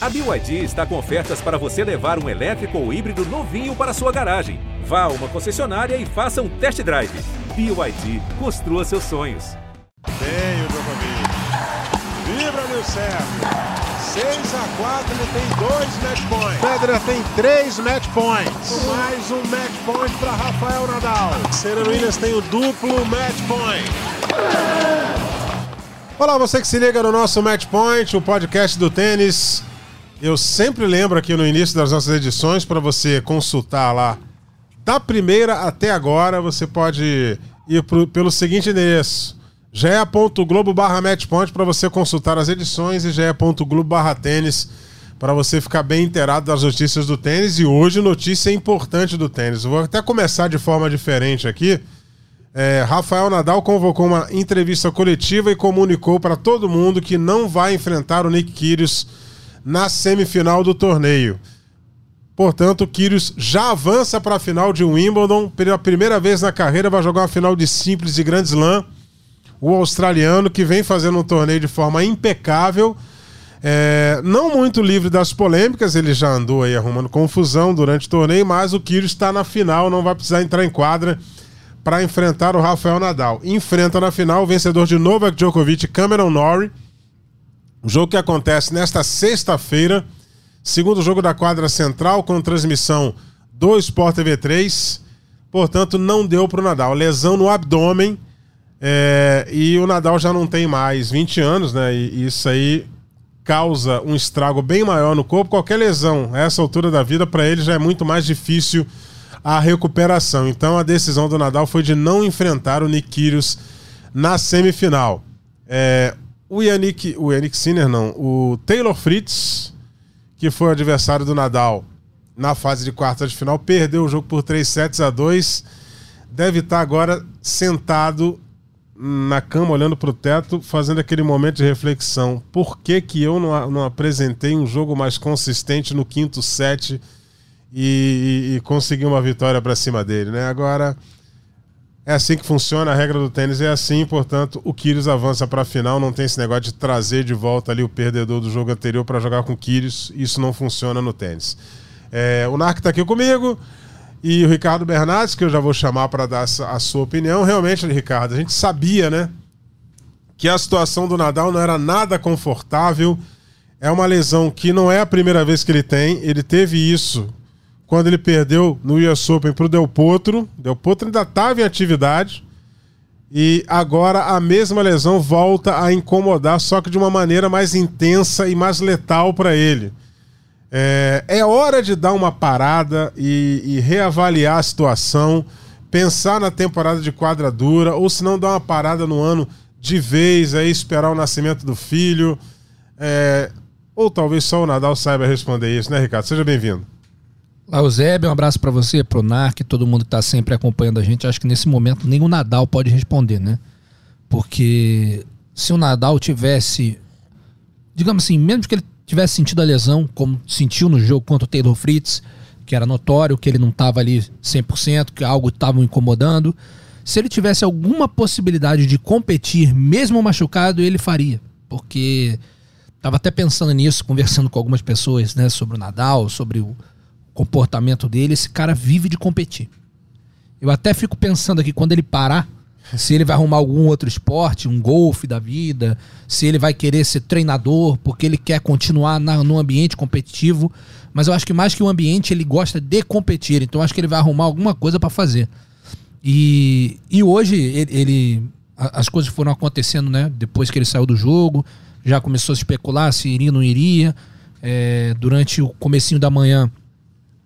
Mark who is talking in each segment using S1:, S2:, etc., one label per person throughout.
S1: A BYD está com ofertas para você levar um elétrico ou híbrido novinho para sua garagem. Vá a uma concessionária e faça um test drive. BYD, construa seus sonhos.
S2: Bem o Djokovic. Vibra, meu Sérgio. 6 a 4 ele tem dois match points. Federer tem três match points. Mais um match point para Rafael Nadal. Serena Williams tem o duplo match point. Olá, você que se liga no nosso Match Point, o podcast do tênis. Eu sempre lembro aqui no início das nossas edições para você consultar lá da primeira até agora. Você pode ir pro, pelo seguinte endereço: ge.globo barra matchpoint para você consultar as edições e ge.globo barra tênis para você ficar bem inteirado das notícias do tênis. E hoje, notícia importante do tênis. Vou até começar de forma diferente aqui. É, Rafael Nadal convocou uma entrevista coletiva e comunicou para todo mundo que não vai enfrentar o Nick Kyrgios na semifinal do torneio. Portanto, o Kyrgios já avança para a final de Wimbledon. Pela primeira vez na carreira, vai jogar uma final de simples e Grand Slam. O australiano que vem fazendo um torneio de forma impecável. É, não muito livre das polêmicas, ele já andou aí arrumando confusão durante o torneio, mas o Kyrgios está na final, não vai precisar entrar em quadra para enfrentar o Rafael Nadal. Enfrenta na final o vencedor de Novak Djokovic, Cameron Norrie. O jogo que acontece nesta sexta-feira, segundo jogo da quadra central, com transmissão do Sport TV 3. Portanto, não deu para o Nadal. Lesão no abdômen. É, e o Nadal já não tem mais 20 anos, né? E isso aí causa um estrago bem maior no corpo. Qualquer lesão a essa altura da vida, para ele já é muito mais difícil a recuperação. Então a decisão do Nadal foi de não enfrentar o Nick Kyrgios na semifinal. É, o Yannick, o Yannick Sinner não, o Taylor Fritz, que foi o adversário do Nadal na fase de quartas de final, perdeu o jogo por 3 sets a 2. Deve estar agora sentado na cama, olhando para o teto, fazendo aquele momento de reflexão. Por que, que eu não, não apresentei um jogo mais consistente no quinto set e, e, e consegui uma vitória para cima dele, né? Agora é assim que funciona, a regra do tênis é assim, portanto, o Kyrgios avança para a final, não tem esse negócio de trazer de volta ali o perdedor do jogo anterior para jogar com o Kyrgios, isso não funciona no tênis. É, o Narc está aqui comigo e o Ricardo Bernardes, que eu já vou chamar para dar a sua opinião. Realmente, Ricardo, a gente sabia, né, que a situação do Nadal não era nada confortável. É uma lesão que não é a primeira vez que ele tem. Ele teve isso quando ele perdeu no US Open para o Del Potro. Del Potro ainda estava em atividade. E agora a mesma lesão volta a incomodar, só que de uma maneira mais intensa e mais letal para ele. É, é, hora de dar uma parada e, e, reavaliar a situação, pensar na temporada de quadra dura, ou se não dar uma parada no ano de vez, aí esperar o nascimento do filho. É, ou talvez só o Nadal saiba responder isso, né, Ricardo? Seja bem-vindo.
S3: Eusébio, um abraço para você, pro Narc, todo mundo que tá sempre acompanhando a gente. Acho que nesse momento nem o Nadal pode responder, né? Porque se o Nadal tivesse, digamos assim, mesmo que ele tivesse sentido a lesão, como sentiu no jogo contra o Taylor Fritz, que era notório que ele não estava ali 100%, que algo estava incomodando. Se ele tivesse alguma possibilidade de competir, mesmo machucado, ele faria. Porque estava até pensando nisso, conversando com algumas pessoas, né, sobre o Nadal, sobre o, comportamento dele, esse cara vive de competir. Eu até fico pensando aqui, quando ele parar, se ele vai arrumar algum outro esporte, um golfe da vida, se ele vai querer ser treinador, porque ele quer continuar na, no ambiente competitivo. Mas eu acho que mais que o ambiente, ele gosta de competir. Então acho que ele vai arrumar alguma coisa para fazer. E, e hoje ele, ele, as coisas foram acontecendo, né? Depois que ele saiu do jogo, já começou a especular se iria ou não iria. É, durante o comecinho da manhã,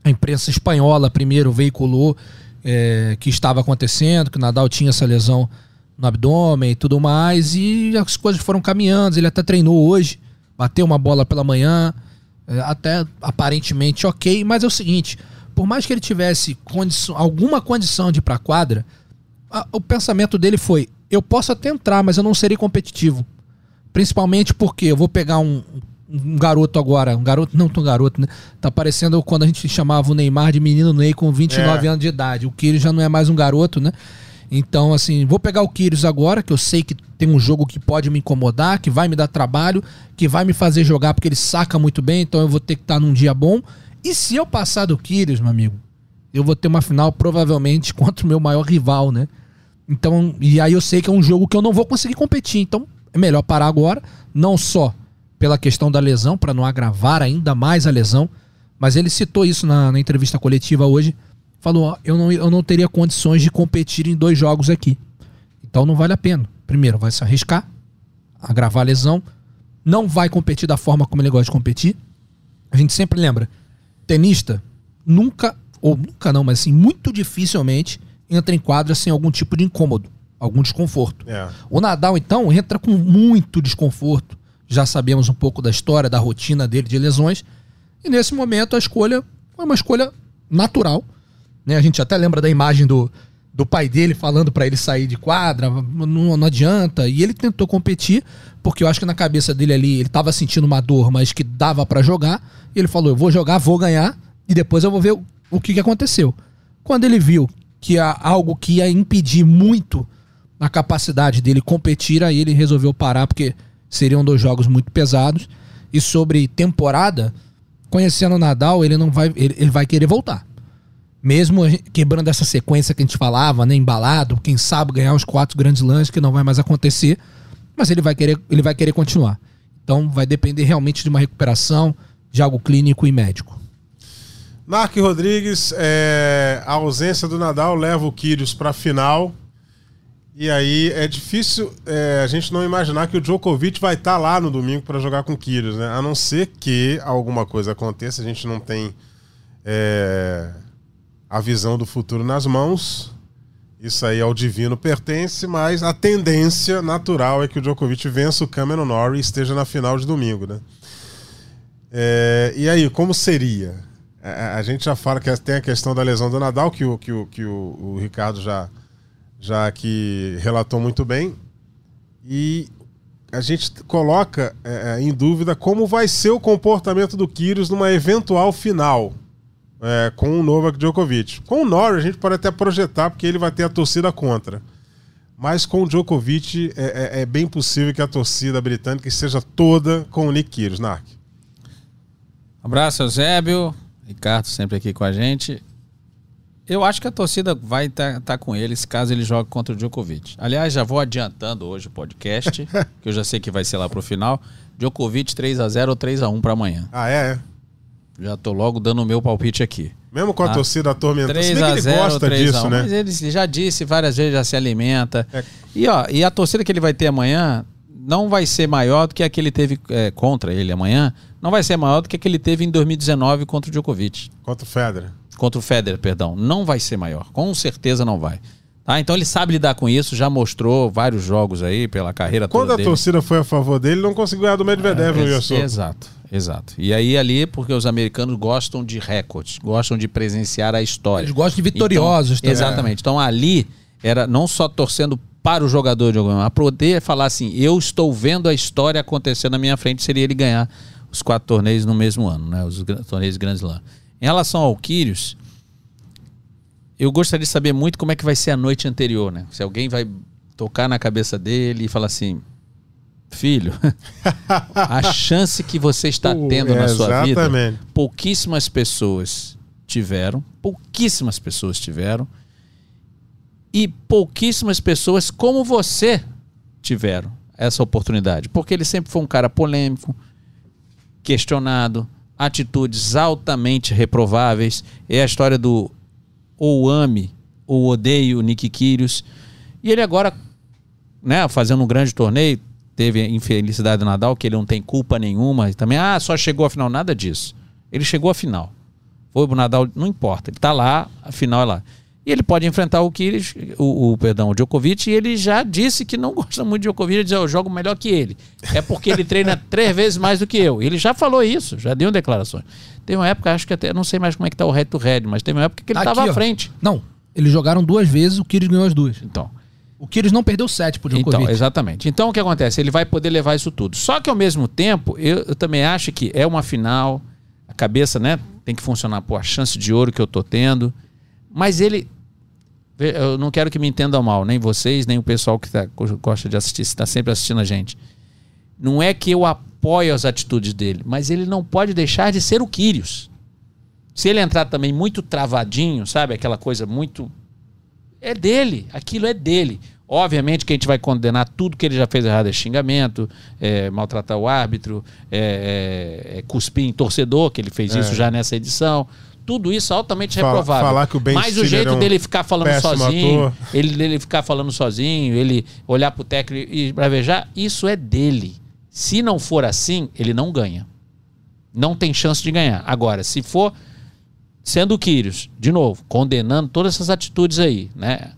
S3: a imprensa espanhola primeiro veiculou é, que estava acontecendo, que o Nadal tinha essa lesão no abdômen e tudo mais, e as coisas foram caminhando. Ele até treinou hoje, bateu uma bola pela manhã, é, até aparentemente ok, mas é o seguinte: por mais que ele tivesse condição, alguma condição de ir para a quadra, o pensamento dele foi: eu posso até entrar, mas eu não serei competitivo. Principalmente porque eu vou pegar um um garoto agora, um garoto, não tão garoto, né? Tá parecendo quando a gente chamava o Neymar de menino Ney com 29 é. anos de idade. O ele já não é mais um garoto, né? Então, assim, vou pegar o Kyrgios agora, que eu sei que tem um jogo que pode me incomodar, que vai me dar trabalho, que vai me fazer jogar porque ele saca muito bem, então eu vou ter que estar num dia bom. E se eu passar do Kyrgios, meu amigo, eu vou ter uma final provavelmente contra o meu maior rival, né? Então, e aí eu sei que é um jogo que eu não vou conseguir competir, então é melhor parar agora, não só pela questão da lesão, para não agravar ainda mais a lesão, mas ele citou isso na, na entrevista coletiva hoje falou: eu não, eu não teria condições de competir em dois jogos aqui. Então não vale a pena. Primeiro, vai se arriscar, agravar a lesão, não vai competir da forma como ele gosta de competir. A gente sempre lembra: tenista nunca, ou nunca não, mas assim, muito dificilmente entra em quadra sem algum tipo de incômodo, algum desconforto.
S2: É.
S3: O Nadal, então, entra com muito desconforto. Já sabemos um pouco da história, da rotina dele de lesões. E nesse momento a escolha foi uma escolha natural né? A gente até lembra da imagem do, do pai dele falando para ele sair de quadra, não, não, adianta. E ele tentou competir, porque eu acho que na cabeça dele ali, ele tava sentindo uma dor, mas que dava para jogar. E ele falou: Eu vou jogar, vou ganhar, e depois eu vou ver o, o que, que aconteceu. Quando ele viu que há algo que ia impedir muito a capacidade dele competir, aí ele resolveu parar, porque seriam dois jogos muito pesados. E sobre temporada, conhecendo o Nadal, ele não vai, ele, ele vai querer voltar mesmo quebrando essa sequência que a gente falava, né, embalado, quem sabe ganhar os quatro grandes lances que não vai mais acontecer, mas ele vai querer, ele vai querer continuar. Então vai depender realmente de uma recuperação, de algo clínico e médico.
S2: Mark Rodrigues, é, a ausência do Nadal leva o Kyrgios para a final. E aí é difícil é, a gente não imaginar que o Djokovic vai estar tá lá no domingo para jogar com o Kyrgios, né? A não ser que alguma coisa aconteça, a gente não tem é, a visão do futuro nas mãos. Isso aí ao divino pertence, mas a tendência natural é que o Djokovic vença o Cameron Norrie e esteja na final de domingo, né? É, e aí, como seria? A, a, gente já fala que tem a questão da lesão do Nadal, que o, que o, que o, o Ricardo já, já aqui relatou muito bem. E a gente coloca é, é em dúvida como vai ser o comportamento do Kyrgios numa eventual final é, com o Novak Djokovic. Com o Norrie a gente pode até projetar, porque ele vai ter a torcida contra. Mas com o Djokovic é, é, é bem possível que a torcida britânica esteja toda com o Nick Kyrgios, Narc.
S4: Abraço, Eusébio. Ricardo sempre aqui com a gente. Eu acho que a torcida vai estar tá, tá com eles caso ele jogue contra o Djokovic. Aliás, já vou adiantando hoje o podcast, que eu já sei que vai ser lá pro final. Djokovic 3 a 0 ou 3 a 1 para amanhã.
S2: Ah, é?
S4: Já tô logo dando o meu palpite aqui.
S2: Mesmo com a tá? torcida atormentada,
S4: 3 a 0, gosta 3 disso, 1, né? Mas ele já disse várias vezes, já se alimenta. É. E, ó, e a torcida que ele vai ter amanhã não vai ser maior do que a que ele teve é, contra ele amanhã. Não vai ser maior do que a que ele teve em 2019 contra o Djokovic.
S2: Contra o Federer.
S4: Contra o Federer, perdão. Não vai ser maior. Com certeza não vai. Tá? Então ele sabe lidar com isso, já mostrou vários jogos aí pela carreira
S2: Quando
S4: toda.
S2: Quando a torcida foi a favor dele, não conseguiu ganhar do Medvedev é,
S4: ex Exato. Exato. E aí ali, porque os americanos gostam de recordes, gostam de presenciar a história.
S3: Eles gostam de vitoriosos
S4: então, Exatamente. Então ali era não só torcendo para o jogador de alguma mas poder falar assim, eu estou vendo a história acontecer na minha frente, seria ele ganhar os quatro torneios no mesmo ano, né? Os torneios Grand Slam. Em relação ao Quírios, eu gostaria de saber muito como é que vai ser a noite anterior, né? Se alguém vai tocar na cabeça dele e falar assim, filho, a chance que você está tendo na sua vida, pouquíssimas pessoas tiveram, pouquíssimas pessoas tiveram, e pouquíssimas pessoas como você tiveram essa oportunidade. Porque ele sempre foi um cara polêmico, questionado, atitudes altamente reprováveis. É a história do ou ame ou odeio Nick Kyrgios. E ele agora, né, fazendo um grande torneio, teve infelicidade do Nadal, que ele não tem culpa nenhuma. E também, ah, só chegou à final. Nada disso. Ele chegou à final. Foi pro Nadal, não importa. Ele tá lá, a final é lá. E ele pode enfrentar o Kyrgios, o, o, perdão, o Djokovic, e ele já disse que não gosta muito de Djokovic, ele diz, eu jogo melhor que ele. É porque ele treina três vezes mais do que eu. Ele já falou isso, já deu declarações. Teve uma época, acho que até, não sei mais como é que tá o head to head, mas teve uma época que ele estava à frente.
S3: Não, eles jogaram duas vezes, o Kyrgios ganhou as duas.
S4: Então,
S3: o Kyrgios não perdeu sete pro Djokovic.
S4: Então, exatamente. Então o que acontece? Ele vai poder levar isso tudo. Só que ao mesmo tempo, eu, eu também acho que é uma final, a cabeça, né, tem que funcionar, pô, a chance de ouro que eu tô tendo. Mas ele Eu não quero que me entendam mal, nem vocês, nem o pessoal que tá, gosta de assistir, está sempre assistindo a gente. Não é que eu apoio as atitudes dele, mas ele não pode deixar de ser o Quírios. Se ele entrar também muito travadinho, sabe? Aquela coisa muito. É dele, aquilo é dele. Obviamente que a gente vai condenar tudo que ele já fez errado, é xingamento, é maltratar o árbitro, é, é- é cuspir em torcedor, que ele fez isso já nessa edição. Tudo isso altamente
S2: Fala-
S4: reprovável.
S2: falar que o Ben
S4: Mas o
S2: Stiller
S4: jeito
S2: é um
S4: dele ficar falando sozinho,
S2: ator.
S4: ele, ele ficar falando sozinho, ele olhar pro técnico e bravejar, isso é dele. Se não for assim, ele não ganha. Não tem chance de ganhar. Agora, se for sendo o Kyrgios, de novo, condenando todas essas atitudes aí, né?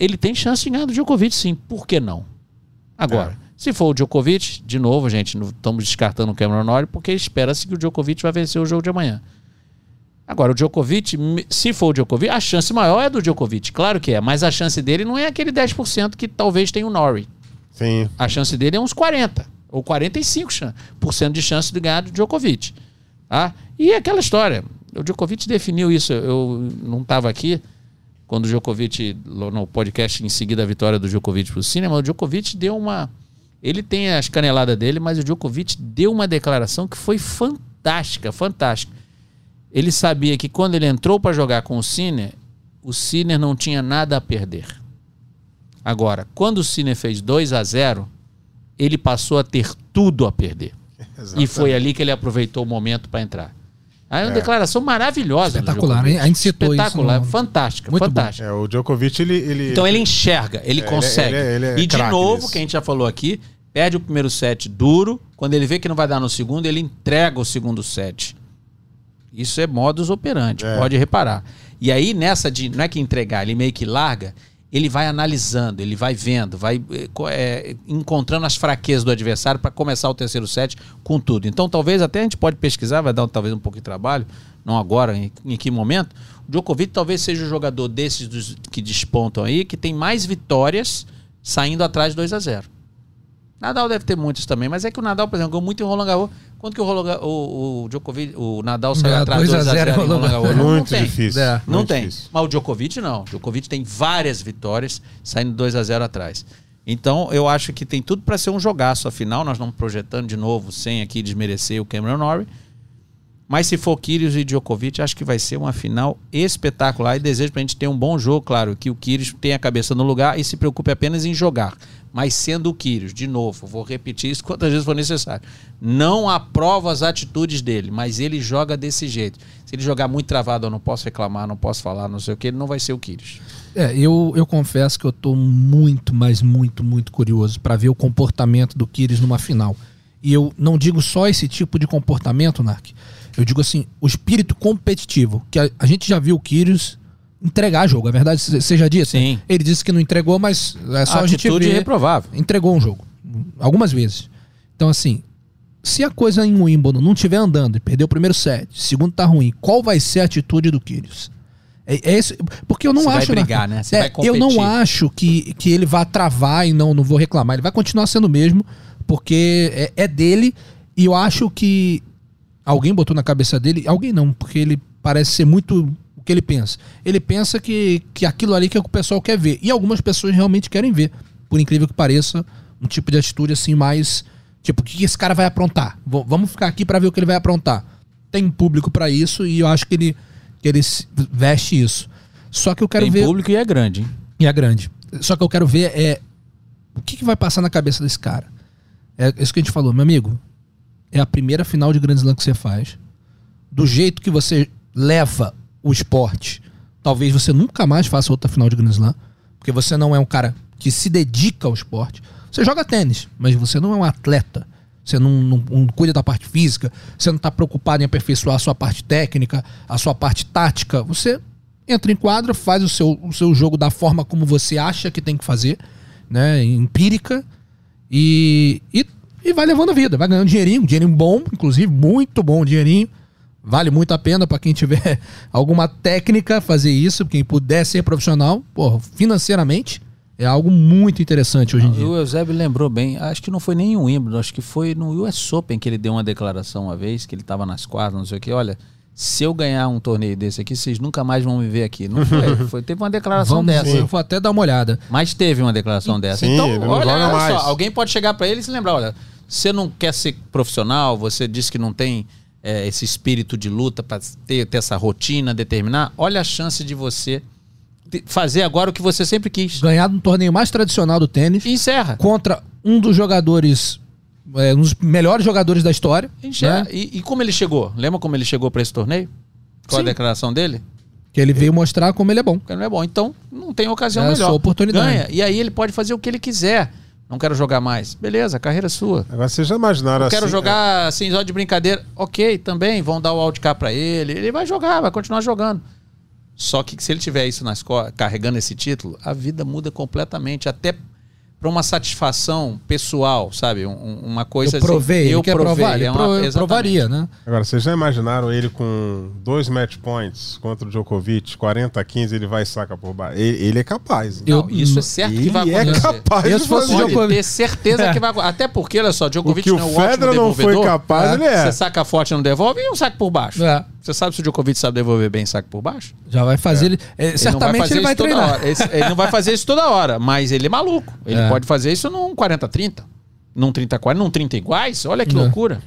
S4: Ele tem chance de ganhar do Djokovic, sim. Por que não? Agora, se for o Djokovic, de novo, gente, não estamos descartando o Cameron Norrie, porque espera-se que o Djokovic vai vencer o jogo de amanhã. Agora, o Djokovic, se for o Djokovic, a chance maior é do Djokovic, claro que é, mas a chance dele não é aquele 10% que talvez tenha o Norrie.
S2: Sim.
S4: A chance dele é uns 40 ou 45% chan- por cento de chance de ganhar do Djokovic. Tá? E é aquela história. O Djokovic definiu isso. Eu não estava aqui quando o Djokovic, no podcast em seguida a vitória do Djokovic para o cinema, o Djokovic deu uma. Ele tem as caneladas dele, mas o Djokovic deu uma declaração que foi fantástica, fantástica. Ele sabia que quando ele entrou para jogar com o Sinner, o Sinner não tinha nada a perder. Agora, quando o Sinner fez 2 a 0 ele passou a ter tudo a perder. E foi ali que ele aproveitou o momento para entrar. Aí é uma declaração maravilhosa. do
S3: Espetacular? A gente citou isso
S4: Espetacular,
S3: no-
S4: fantástica,
S3: Muito
S4: fantástica.
S2: É, o Djokovic, ele. ele
S4: Então ele enxerga, ele
S2: É, ele-
S4: consegue.
S2: ele é- ele é
S4: e de novo,
S2: nisso.
S4: que a gente já falou aqui, perde o primeiro set duro. Quando ele vê que não vai dar no segundo, ele entrega o segundo set. Isso é modus operandi,
S2: É.
S4: pode reparar. E aí, nessa de. Não é que entregar, ele meio que larga, ele vai analisando, ele vai vendo, vai eh, encontrando as fraquezas do adversário para começar o terceiro set com tudo. Então, talvez até a gente pode pesquisar, vai dar talvez um pouco de trabalho, não agora, em, em que momento. O Djokovic talvez seja o jogador desses dos- que despontam aí, que tem mais vitórias saindo atrás de 2 a 0 Nadal deve ter muitos também, mas é que o Nadal, por exemplo, ganhou muito em Roland Garros. Quanto que o, Garros- o, o Djokovic, o Nadal saiu
S3: É,
S4: atrás de
S3: 2 a
S4: 2 a 0
S3: 0
S4: em Roland Garros?
S2: É
S4: Não, não
S2: muito
S4: tem.
S2: difícil.
S3: É.
S4: Não
S2: muito
S4: tem.
S2: difícil.
S4: Mas o Djokovic não. O Djokovic tem várias vitórias saindo 2 a 0 atrás. Então, eu acho que tem tudo para ser um jogaço. Afinal, nós estamos projetando de novo, sem aqui desmerecer o Cameron Norrie. Mas se for Kyrgios e Djokovic, acho que vai ser uma final espetacular e desejo pra gente ter um bom jogo, claro, que o Kyrgios tenha a cabeça no lugar e se preocupe apenas em jogar. Mas sendo o Kyrgios, de novo, vou repetir isso quantas vezes for necessário. Não aprovo as atitudes dele, mas ele joga desse jeito. Se ele jogar muito travado, eu não posso reclamar, não posso falar, não sei o que, ele não vai ser o Kyrgios.
S3: É, eu, eu confesso que eu tô muito, mas muito, muito curioso para ver o comportamento do Kyrgios numa final. E eu não digo só esse tipo de comportamento, Nark. Eu digo assim, o espírito competitivo. Que a, a gente já viu o Kyrgios entregar jogo, a verdade se- seja dita.
S4: Sim.
S3: Ele disse que não entregou, mas é só a, gente
S4: atitude
S3: ver.
S4: reprovável.
S3: Entregou um jogo. Algumas vezes. Então, assim, se a coisa em Wimbledon não estiver andando e perder o primeiro set, o segundo tá ruim, qual vai ser a atitude do Kyrgios? É, é esse, porque eu não
S4: Você vai
S3: acho.
S4: brigar, né? Você
S3: É,
S4: vai
S3: eu não acho que, que ele vá travar e não, não vou reclamar. Ele vai continuar sendo o mesmo, porque é, é dele. E eu acho que alguém botou na cabeça dele. Alguém não, porque ele parece ser muito que ele pensa. Ele pensa que, que aquilo ali que o pessoal quer ver. E algumas pessoas realmente querem ver. Por incrível que pareça, um tipo de atitude assim mais. Tipo, o que esse cara vai aprontar? V- vamos ficar aqui pra ver o que ele vai aprontar. Tem um público pra isso e eu acho que ele, que ele veste isso. Só que eu quero
S4: Tem
S3: ver.
S4: público e é grande, hein?
S3: E é grande. Só que eu quero ver é o que, que vai passar na cabeça desse cara. É isso que a gente falou, meu amigo. É a primeira final de Grand Slam que você faz. Do jeito que você leva o esporte, talvez você nunca mais faça outra final de Grand Slam, porque você não é um cara que se dedica ao esporte. Você joga tênis, mas você não é um atleta. Você não, não- não cuida da parte física, você não está preocupado em aperfeiçoar a sua parte técnica, a sua parte tática. Você entra em quadra, faz o seu, o seu jogo da forma como você acha que tem que fazer, né? Empírica, e, e, e vai levando a vida, vai ganhando dinheirinho, dinheirinho bom, inclusive, muito bom dinheirinho. Vale muito a pena para quem tiver alguma técnica fazer isso, quem puder ser profissional, pô, financeiramente é algo muito interessante hoje em dia.
S4: O Eusébio lembrou bem, acho que não foi nem em Wimbledon, acho que foi no US Open que ele deu uma declaração uma vez, que ele estava nas quadras, não sei o que, olha, se eu ganhar um torneio desse aqui, vocês nunca mais vão me ver aqui. Não foi. foi teve uma declaração
S3: Vamos,
S4: dessa.
S3: eu vou até dar uma olhada.
S4: Mas teve uma declaração dessa.
S2: Sim,
S4: então, olha, olha
S2: mais.
S4: só, alguém pode chegar pra ele e se lembrar, olha, você não quer ser profissional, você diz que não tem é, esse espírito de luta pra ter, ter essa rotina, determinar, olha a chance de você fazer agora o que você sempre quis.
S3: Ganhado no torneio mais tradicional do tênis
S4: E encerra.
S3: contra um dos jogadores, é, um dos melhores jogadores da história.
S4: Encerra.
S3: né?
S4: E, e como ele chegou? Lembra como ele chegou pra esse torneio? Qual
S3: Sim.
S4: a declaração dele?
S3: Que ele veio mostrar como ele é bom.
S4: Não é bom. Então, não tem ocasião
S3: É
S4: melhor.
S3: sua oportunidade.
S4: Ganha. E aí ele pode fazer o que ele quiser. Não quero jogar mais. Beleza, carreira é sua.
S2: Agora vocês já imaginaram
S4: Eu quero
S2: assim,
S4: jogar assim, só de brincadeira. Ok, também, vão dar o wildcard pra ele. Ele vai jogar, vai continuar jogando. Só que se ele tiver isso nas carregando esse título, a vida muda completamente. Até pra uma satisfação pessoal, sabe? Um- um- uma coisa
S3: eu provei,
S4: assim.
S3: ele quer
S4: provei.
S3: provar, ele
S4: é uma- exatamente.
S3: provaria, né?
S2: Agora, vocês já imaginaram ele com dois match points contra o Djokovic, 40 a 15, ele vai e saca por baixo? Ele, ele é capaz.
S3: Eu-
S4: Não, isso é certo que
S2: ele
S4: vai
S2: é
S4: acontecer.
S2: capaz
S3: Eu,
S2: de
S3: se fosse
S2: fazer.
S3: o Djokovic-
S4: ter certeza que vai acontecer. Até porque, olha só,
S2: O
S4: Djokovic
S2: que o
S4: não é um ótimo
S2: Federer não foi
S4: devolvedor.
S2: capaz,
S3: É.
S2: ele é.
S4: Você saca forte e não devolve e um saque por baixo.
S3: É,
S4: Você sabe se o Djokovic sabe devolver bem saque por baixo?
S3: já vai fazer ele. é,
S4: Ele não
S3: certamente
S4: fazer
S3: ele vai treinar.
S4: Esse- ele não vai fazer isso toda hora, mas ele é maluco. Ele
S3: É.
S4: pode fazer isso num 40-30, num 30-40, num 30 iguais. Olha que
S3: É.
S4: loucura.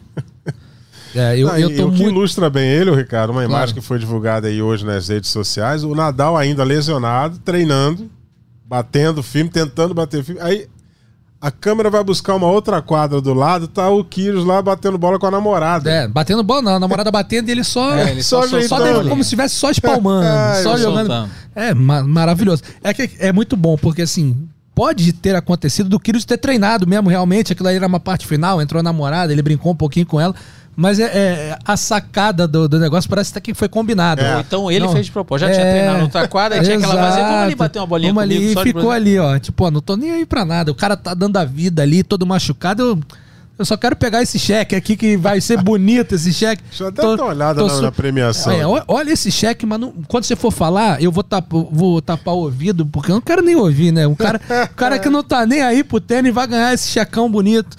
S3: É, eu,
S2: Ah,
S3: eu
S2: e
S3: tô
S2: o que
S3: muito.
S2: ilustra bem ele, o Ricardo, uma
S3: Claro.
S2: imagem que foi divulgada aí hoje nas redes sociais, o Nadal ainda lesionado, treinando, batendo firme, tentando bater firme. Aí a câmera vai buscar uma outra quadra do lado, tá o Kyrgios lá batendo bola com a namorada.
S3: É, batendo bola, não. A namorada batendo e ele só.
S4: É, ele
S2: só
S4: só.
S3: Só
S2: ali.
S3: como se estivesse só espalmando,
S2: É,
S3: só jogando.
S4: soltando.
S3: É ma- maravilhoso. É que é muito bom, porque assim, pode ter acontecido do Kyrgios ter treinado mesmo, realmente. Aquilo aí era uma parte final, entrou a namorada, ele brincou um pouquinho com ela. Mas é, é- a sacada do, do negócio parece até que foi combinado.
S2: É.
S4: Ou então ele
S3: Não.
S4: fez de propósito. Já tinha
S3: É,
S4: treinado na outra quadra, aí tinha aquela vazia. Vamos ali bater uma bolinha
S3: Vamos
S4: comigo.
S3: ali,
S4: só
S3: e ficou ali, ó. Tipo, ó, não tô nem aí pra nada. O cara tá dando a vida ali, todo machucado. Eu, eu só quero pegar esse cheque aqui que vai ser bonito esse cheque.
S2: Deixa eu até dar uma olhada na-
S3: su-
S2: na premiação.
S3: É, olha esse cheque, mas não- quando você for falar, eu vou, tap, vou tapar o ouvido, porque eu não quero nem ouvir, né? O cara, o cara que não tá nem aí pro tênis vai ganhar esse checão bonito.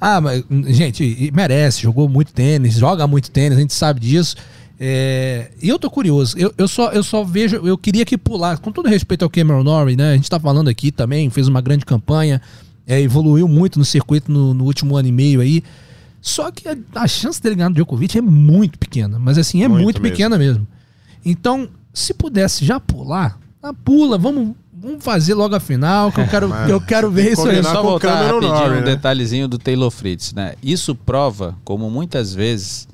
S3: Ah, mas, gente, merece, jogou muito tênis, joga muito tênis, a gente sabe disso. É, e eu tô curioso, eu, eu, só, eu só vejo, eu queria que pular, com todo respeito ao Cameron Norrie, né? A gente tá falando aqui também, fez uma grande campanha, é, evoluiu muito no circuito no, no último ano e meio aí. Só que a, a chance dele ganhar do Djokovic é muito pequena, mas assim, é
S2: Muito
S3: muito,
S2: mesmo.
S3: pequena mesmo. Então, se pudesse já pular, ah, pula, vamos, vamos fazer logo a final, que eu quero,
S2: mas
S3: eu quero ver isso aí.
S4: Só voltar rapidinho
S2: Norrie,
S4: um
S2: né?
S4: detalhezinho do Taylor Fritz, né? Isso prova como muitas vezes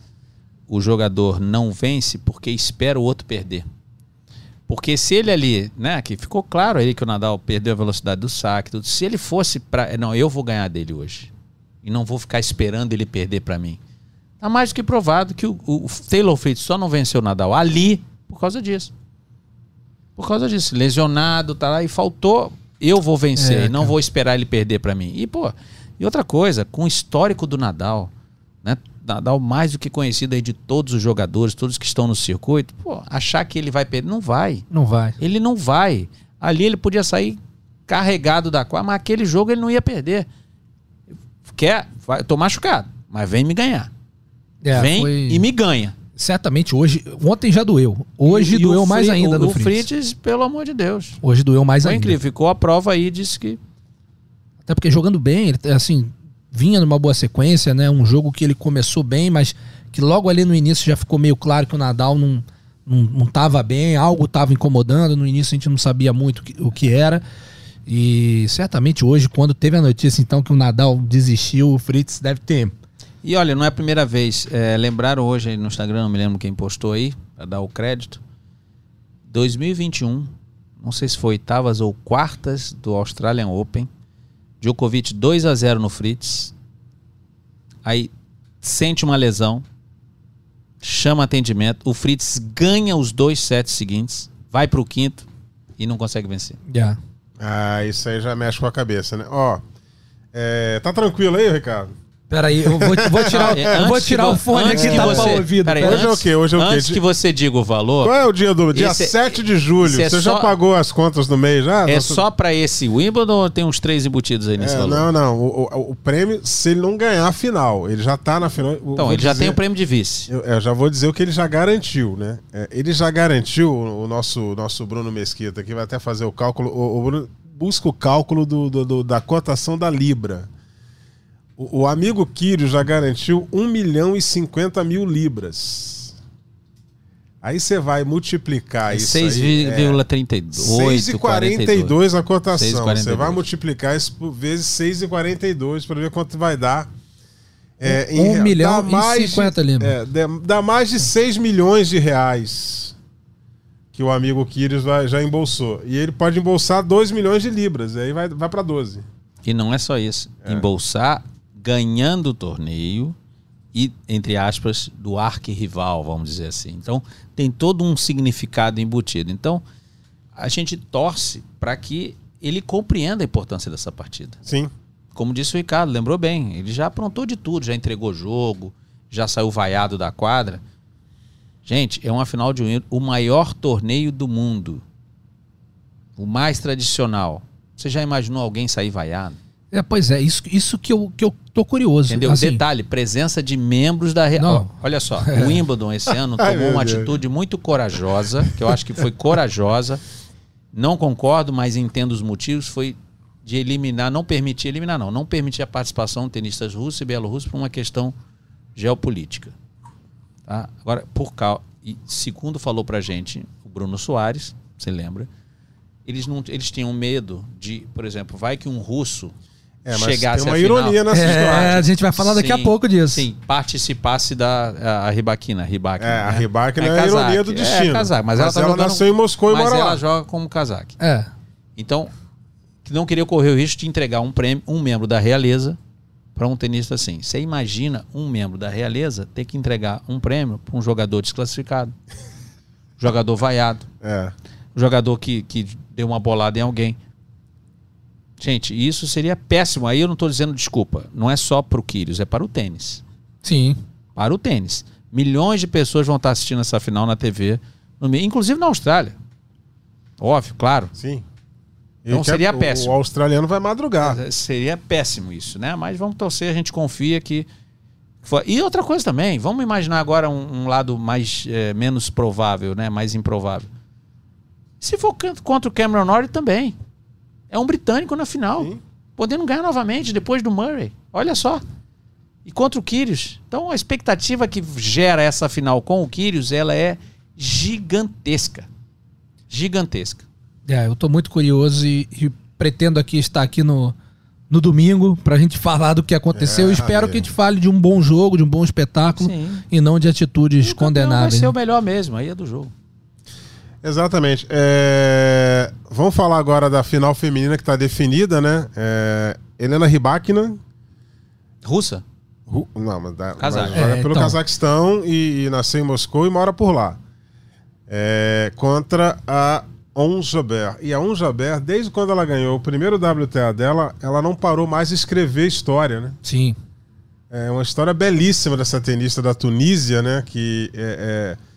S4: o jogador não vence porque espera o outro perder. Porque se ele ali, né, que ficou claro aí que o Nadal perdeu a velocidade do saque, tudo, se ele fosse para, não, eu vou ganhar dele hoje e não vou ficar esperando ele perder para mim. Tá mais do que provado que o, o Taylor Fritz só não venceu o Nadal ali por causa disso. Por causa disso, lesionado, tá lá e faltou, eu vou vencer
S3: É,
S4: e não
S3: cara.
S4: vou esperar ele perder para mim. E pô, e outra coisa, com o histórico do Nadal, né? Nadal mais do que conhecido aí de todos os jogadores, todos que estão no circuito, pô, achar que ele vai perder, não vai.
S3: Não vai.
S4: Ele não vai. Ali ele podia sair carregado da quadra, mas aquele jogo ele não ia perder. Quer, vai, tô machucado, mas vem me ganhar.
S3: É,
S4: vem
S3: foi-
S4: e me ganha.
S3: Certamente hoje, ontem já doeu. Hoje
S4: E-
S3: doeu mais
S4: Fri-
S3: ainda
S4: o,
S3: no
S4: o
S3: Fritz.
S4: Fritz, pelo amor de Deus.
S3: Hoje doeu mais
S4: Foi
S3: ainda.
S4: incrível. Ficou a prova aí, disse que
S3: Até porque jogando bem, ele assim, vinha numa boa sequência, né? Um jogo que ele começou bem, mas que logo ali no início já ficou meio claro que o Nadal não, não, não tava bem, algo tava incomodando. No início a gente não sabia muito o que, o que era. E certamente hoje, quando teve a notícia então que o Nadal desistiu, o Fritz deve ter.
S4: E olha, não é a primeira vez. É, lembraram hoje aí no Instagram, não me lembro quem postou aí, para dar o crédito. 2021, não sei se foi oitavas ou quartas do Australian Open. Djokovic 2 a 0 no Fritz. Aí sente uma lesão, chama atendimento. O Fritz ganha os dois sets seguintes, vai para o quinto e não consegue vencer.
S3: Já.
S2: Ah, isso aí já mexe com a cabeça, né? Ó, é, tá tranquilo aí, Ricardo?
S3: Peraí, eu vou, vou tirar, eu vou
S4: Antes
S3: tirar
S4: que
S3: o
S4: vo-
S3: fone
S4: antes
S3: aqui
S4: que
S3: tá
S4: você-
S3: pra ouvido.
S4: peraí.
S2: Hoje é o quê? Hoje é o quê?
S4: Antes que você diga o valor,
S2: Qual é o dia do dia
S4: Esse é-
S2: 7 de julho?
S4: é
S2: Você já
S4: só-
S2: pagou as contas do mês já?
S4: é
S2: Nossa-
S4: só pra esse Wimbledon ou tem uns três embutidos aí nesse
S2: É,
S4: valor?
S2: não, não. O, o- o prêmio, se ele não ganhar a final, ele já tá na final.
S4: Então, ele já
S2: dizer-
S4: tem o prêmio de vice.
S2: Eu, eu já vou dizer o que ele já garantiu, né? É, ele já garantiu, o nosso, nosso Bruno Mesquita aqui vai até fazer o cálculo. O, o Bruno busca o cálculo do, do- do- da cotação da Libra. O, o amigo Quírio já garantiu 1 milhão e 50 mil libras. Aí você vai multiplicar
S4: É
S2: isso. aí, é,
S4: 6,38.
S2: 6,42 a cotação.
S4: 6,42.
S2: Você vai multiplicar isso por vezes 6,42 para ver quanto vai dar. É,
S3: Um
S2: rea-
S3: milhão
S2: dá
S3: e
S2: mais de-
S3: 50 libras.
S2: é, dá- dá mais de 6 milhões de reais que o amigo Quírios vai- já embolsou. E ele pode embolsar 2 milhões de libras. Aí vai, vai para 12.
S4: E não é só isso.
S2: É.
S4: Embolsar ganhando o torneio e, entre aspas, do arquirrival, vamos dizer assim. Então, tem todo um significado embutido. Então, a gente torce para que ele compreenda a importância dessa partida.
S2: Sim.
S4: Como disse o Ricardo, lembrou bem, ele já aprontou de tudo, já entregou jogo, já saiu vaiado da quadra. Gente, é uma final de Wimbledon, o maior torneio do mundo. O mais tradicional. Você já imaginou alguém sair vaiado?
S3: É, pois é, isso, isso que, eu, que eu tô curioso.
S4: Entendeu?
S3: Assim,
S4: Detalhe, presença de membros da Real.
S3: Não.
S4: Olha só, o Wimbledon esse ano
S2: Ai,
S4: tomou
S2: meu
S4: uma
S2: Deus.
S4: atitude muito corajosa, que eu acho que foi corajosa. Não concordo, mas entendo os motivos. Foi de eliminar, não permitir, eliminar não, não permitir a participação de tenistas russos e bielorrussos por uma questão geopolítica. Tá? Agora, por causa. E segundo falou pra gente o Bruno Soares, você lembra? Eles, não, eles tinham medo de, por exemplo, vai que um russo
S2: É, mas
S4: chegasse
S2: tem uma ironia nessa
S3: É,
S2: história.
S3: a gente vai falar daqui a
S4: Sim,
S3: pouco disso.
S4: Sim, participasse da a, a Ribaquina. Ribaquina
S2: É, a
S4: né?
S2: Ribaquina é a
S4: casaque,
S2: ironia do destino.
S4: É, casaque, mas, ela,
S2: Mas
S4: tá
S2: ela
S4: jogando,
S2: nasceu em Moscou e
S4: mas
S2: mora
S4: ela
S2: lá.
S4: joga como casaque.
S3: É.
S4: Então, que não queria correr o risco de entregar um prêmio, um membro da realeza para um tenista assim. Você imagina um membro da realeza ter que entregar um prêmio para um jogador desclassificado, jogador vaiado,
S2: É.
S4: jogador que, que deu uma bolada em alguém. Gente, isso seria péssimo. Aí eu não estou dizendo desculpa. Não é só para o Kyrgios, é para o tênis
S3: Sim.
S4: para o tênis. Milhões de pessoas vão estar assistindo essa final na TV, no inclusive na Austrália. Óbvio, claro.
S2: Sim.
S4: Então seria
S2: o-
S4: péssimo.
S2: O australiano vai madrugar.
S4: Seria péssimo isso, né? Mas vamos torcer, a gente confia que. E outra coisa também, vamos imaginar agora um, um lado mais eh, menos provável, né? Mais improvável. Se for contra o Cameron Norrie também. É um britânico na final.
S2: Sim.
S4: Podendo ganhar novamente depois do Murray. Olha só. E contra o Kyrgios. Então a expectativa que gera essa final com o Kyrgios, ela é gigantesca. Gigantesca.
S3: É, eu tô muito curioso e, e pretendo aqui estar aqui no, no domingo pra gente falar do que aconteceu.
S2: É,
S3: Eu espero
S2: amigo.
S3: que a gente fale de um bom jogo, de um bom espetáculo
S4: Sim.
S3: e não de atitudes
S4: E
S3: condenáveis.
S4: Vai ser
S3: né?
S4: o melhor mesmo, aí é do jogo.
S2: Exatamente. É, Vamos falar agora da final feminina que está definida, né? É, Helena Rybakina.
S4: Russa?
S2: Ru- Não, mas, da, mas joga
S3: É,
S2: pelo
S3: então.
S2: Cazaquistão e, e nasceu em Moscou e mora por lá. É, contra a Onjaber. E a Onjaber, desde quando ela ganhou o primeiro WTA dela, ela não parou mais de escrever história, né?
S3: Sim.
S2: É uma história belíssima dessa tenista da Tunísia, né? Que é, é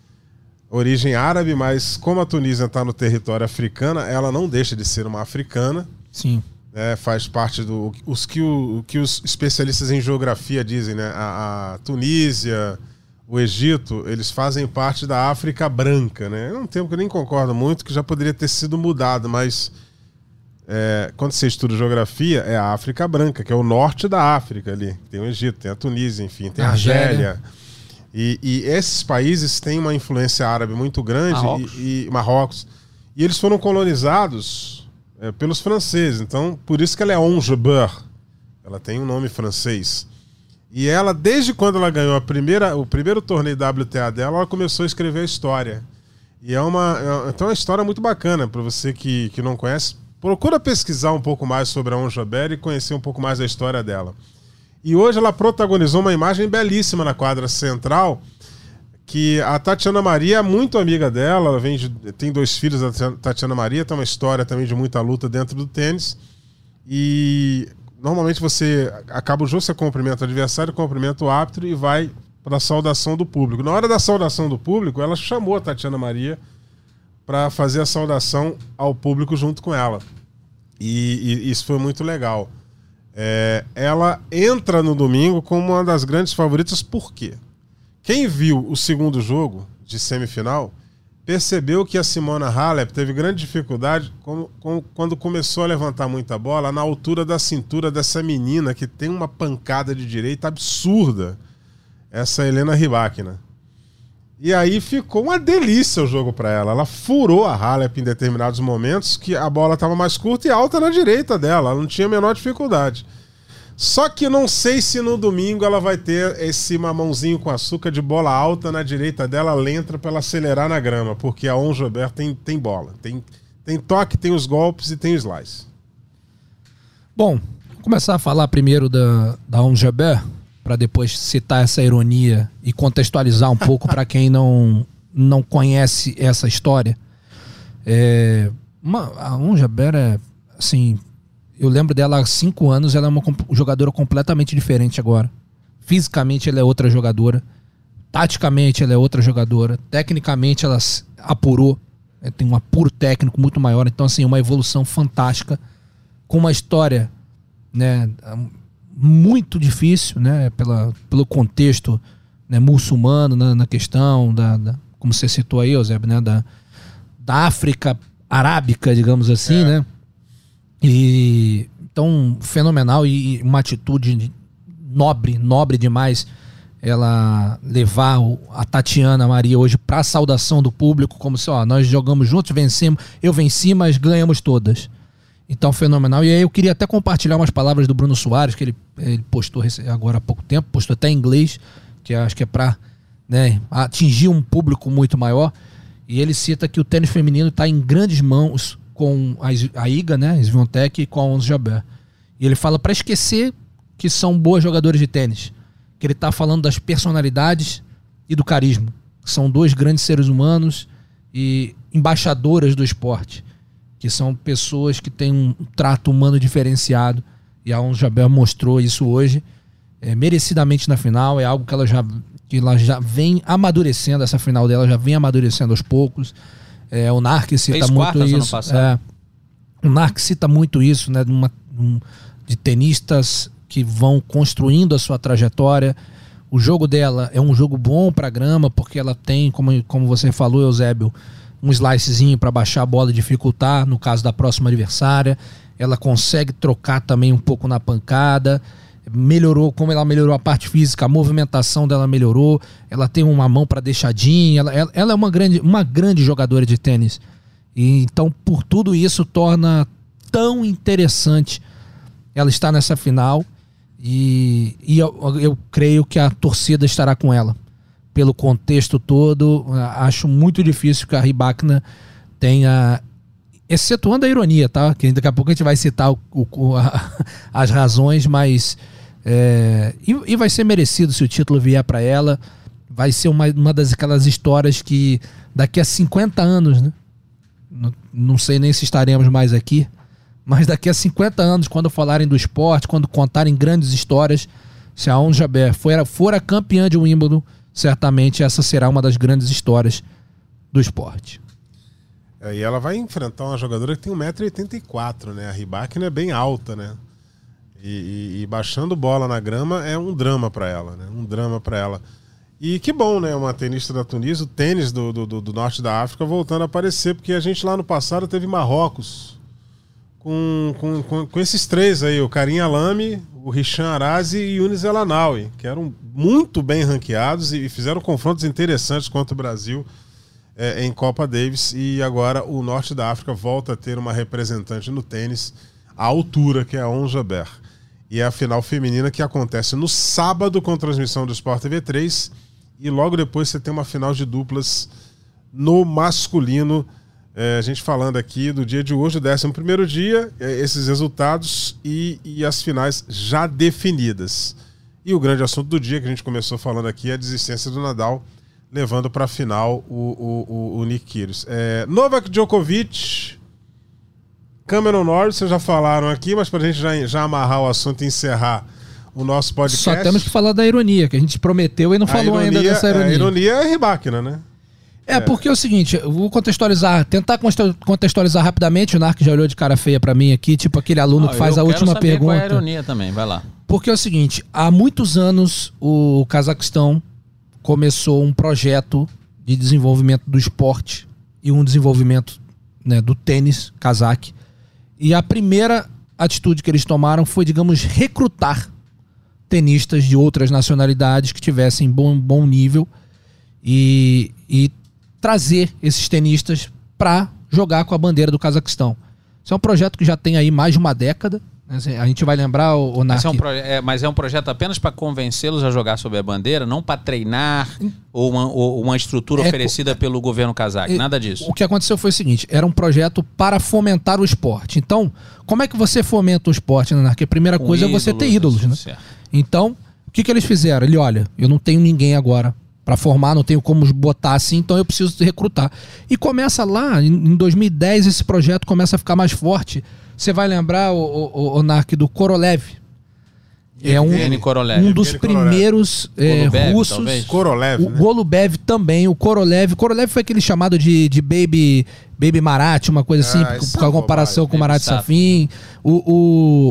S2: origem árabe, mas como a Tunísia está no território africano, ela não deixa de ser uma africana.
S3: Sim.
S2: né, faz parte do os que, o que os especialistas em geografia dizem, né? A, a Tunísia, o Egito, eles fazem parte da África branca, né? É um termo que eu nem concordo muito, que já poderia ter sido mudado, mas é, quando você estuda geografia, é a África branca, que é o norte da África ali. Tem o Egito, tem a Tunísia, enfim, tem a
S3: Argélia.
S2: Argélia. E, e esses países têm uma influência árabe muito grande
S4: Marrocos.
S2: e, e Marrocos. E eles foram colonizados é, pelos franceses. Então, por isso que ela é Ongebeur. Ela tem um nome francês. E ela, desde quando ela ganhou a primeira, o primeiro torneio WTA dela, ela começou a escrever a história. E é uma, é, então é uma história muito bacana para você que, que não conhece. Procura pesquisar um pouco mais sobre a Ongebeur e conhecer um pouco mais da história dela. E hoje ela protagonizou uma imagem belíssima na quadra central, que a Tatiana Maria é muito amiga dela, ela de- tem dois filhos, a Tatiana Maria, tem uma história também de muita luta dentro do tênis. E normalmente você acaba o jogo, você cumprimenta o adversário, cumprimenta o árbitro e vai para a saudação do público. Na hora da saudação do público, ela chamou a Tatiana Maria para fazer a saudação ao público junto com ela. E, e isso foi muito legal. É, ela entra no domingo como uma das grandes favoritas, por quê? Quem viu o segundo jogo de semifinal percebeu que a Simona Halep teve grande dificuldade quando começou a levantar muita bola na altura da cintura dessa menina que tem uma pancada de direita absurda, essa Helena Rybakina. E aí ficou uma delícia o jogo para ela. Ela furou a Halep em determinados momentos que a bola estava mais curta e alta na direita dela, ela não tinha a menor dificuldade. Só que não sei se no domingo ela vai ter esse mamãozinho com açúcar de bola alta na direita dela, lenta para ela acelerar na grama, porque a On Jobert tem, tem bola. Tem, tem toque, tem os golpes e tem o slice.
S3: Bom, vou começar a falar primeiro da, da On Jobert, para depois citar essa ironia e contextualizar um pouco para quem não, não conhece essa história. É, uma, a On Jobert é, assim, eu lembro dela há cinco anos, ela é uma jogadora completamente diferente agora. Fisicamente ela é outra jogadora. Taticamente ela é outra jogadora. Tecnicamente ela apurou. É, tem um apuro técnico muito maior. Então, assim, uma evolução fantástica. Com uma história né, muito difícil, né? Pela, pelo contexto né, muçulmano na, na questão da, da, Como você citou aí, Eusébio, né? Da, da África arábica, digamos assim, é. né? E então fenomenal e uma atitude nobre, nobre demais ela levar a Tatiana Maria hoje para a saudação do público, como se ó, nós jogamos juntos, vencemos, eu venci, mas ganhamos todas. Então, fenomenal. E aí eu queria até compartilhar umas palavras do Bruno Soares, que ele, ele postou agora há pouco tempo, postou até em inglês, que acho que é para né, atingir um público muito maior. E ele cita que o tênis feminino está em grandes mãos com a, a IGA, né, Sviontech, e com a Onze Jabeur. E ele fala para esquecer que são boas jogadores de tênis, que ele está falando das personalidades e do carisma, são dois grandes seres humanos e embaixadoras do esporte, que são pessoas que têm um trato humano diferenciado. E a Jabeur mostrou isso hoje, é, merecidamente na final. É algo que ela já que ela já vem amadurecendo, essa final dela já vem amadurecendo aos poucos. É, o Narc cita Fez muito isso. É, o Narc cita muito isso, né? De, uma, um, de tenistas que vão construindo a sua trajetória. O jogo dela é um jogo bom para grama, porque ela tem, como, como você falou, Eusébio, um slicezinho para baixar a bola e dificultar, no caso da próxima adversária. Ela consegue trocar também um pouco na pancada melhorou, como ela melhorou a parte física, a movimentação dela melhorou, ela tem uma mão para deixadinha, ela, ela, ela, é uma grande, uma grande jogadora de tênis. E, então, por tudo isso, torna tão interessante ela estar nessa final. E, e eu, eu creio que a torcida estará com ela. Pelo contexto todo, acho muito difícil que a Ribakina tenha excetuando a ironia, tá? Que daqui a pouco a gente vai citar o, o, a, as razões, mas é, e, e, vai ser merecido se o título vier para ela. Vai ser uma, uma das aquelas histórias que daqui a 50 anos, né? Não, não sei nem se estaremos mais aqui, mas daqui a 50 anos, quando falarem do esporte, quando contarem grandes histórias, se a Ons Jabeur for, for a campeã de Wimbledon, certamente essa será uma das grandes histórias do esporte.
S2: É, e ela vai enfrentar uma jogadora que tem 1,84m, né? A Ribakina é bem alta, né? E, e, e, baixando bola na grama é um drama para ela, né? Um drama para ela. E que bom, né? Uma tenista da Tunísia, o tênis do, do, do, norte da África voltando a aparecer, porque a gente lá no passado teve Marrocos com, com, com, com esses três aí, o Karim Alame, o Richan Arazi e Yunis Elanaui, que eram muito bem ranqueados e fizeram confrontos interessantes contra o Brasil é, em Copa Davis. E agora o norte da África volta a ter uma representante no tênis à altura, que é a Onja Ber. E é a final feminina que acontece no sábado com transmissão do Sport TV 3. E logo depois você tem uma final de duplas no masculino. É, a gente falando aqui do dia de hoje, o 11 dia, é, esses resultados e, e as finais já definidas. E o grande assunto do dia que a gente começou falando aqui é a desistência do Nadal, levando para a final o, o, o, o Nick Kyrgios. É, Novak Djokovic Cameron Norris, vocês já falaram aqui, mas pra gente já, já amarrar o assunto e encerrar o nosso podcast.
S3: Só temos que falar da ironia, que a gente prometeu e não
S2: a
S3: falou
S2: ironia,
S3: ainda dessa ironia.
S2: A ironia é Ribáquina, né?
S3: É, porque é o seguinte, vou contextualizar, tentar contextualizar rapidamente, o Narc já olhou de cara feia pra mim aqui, tipo aquele aluno
S4: Ah,
S3: que faz a última
S4: saber Qual é a
S3: pergunta.
S4: ironia também, vai lá.
S3: Porque é o seguinte, há muitos anos o Cazaquistão começou um projeto de desenvolvimento do esporte e um desenvolvimento né, do tênis cazaque. E a primeira atitude que eles tomaram foi, digamos, recrutar tenistas de outras nacionalidades que tivessem bom, bom nível e, e trazer esses tenistas para jogar com a bandeira do Cazaquistão. Isso é um projeto que já tem aí mais de uma década. né? A gente vai lembrar o, o
S4: Mas é, um é- mas é um projeto apenas para convencê-los a jogar sob a bandeira, não para treinar ou uma, ou uma estrutura
S3: É,
S4: oferecida pelo governo cazaque.
S3: E-
S4: Nada disso.
S3: O que aconteceu foi o seguinte: era um projeto para fomentar o esporte. Então, como é que você fomenta o esporte, né? Porque a primeira
S4: Com
S3: coisa é você ter ídolos, né? Então, o que, que eles fizeram? Ele, olha, eu não tenho ninguém agora para formar, não tenho como botar assim, então eu preciso recrutar. E começa lá, em em 2010, esse projeto começa a ficar mais forte. Você vai lembrar, o, o, o Narc, do Korolev. É um,
S4: Korolev.
S3: um dos
S2: Evgeny Korolev.
S3: primeiros é,
S4: Golubev,
S3: russos.
S4: talvez?
S2: Korolev,
S3: O
S2: né?
S3: Golubev também, o Korolev. O Korolev foi aquele chamado de, de Baby Baby Marat, uma coisa assim,
S2: Ah,
S3: por-
S2: é
S3: comparação com o Marat.
S4: Safin.
S3: O,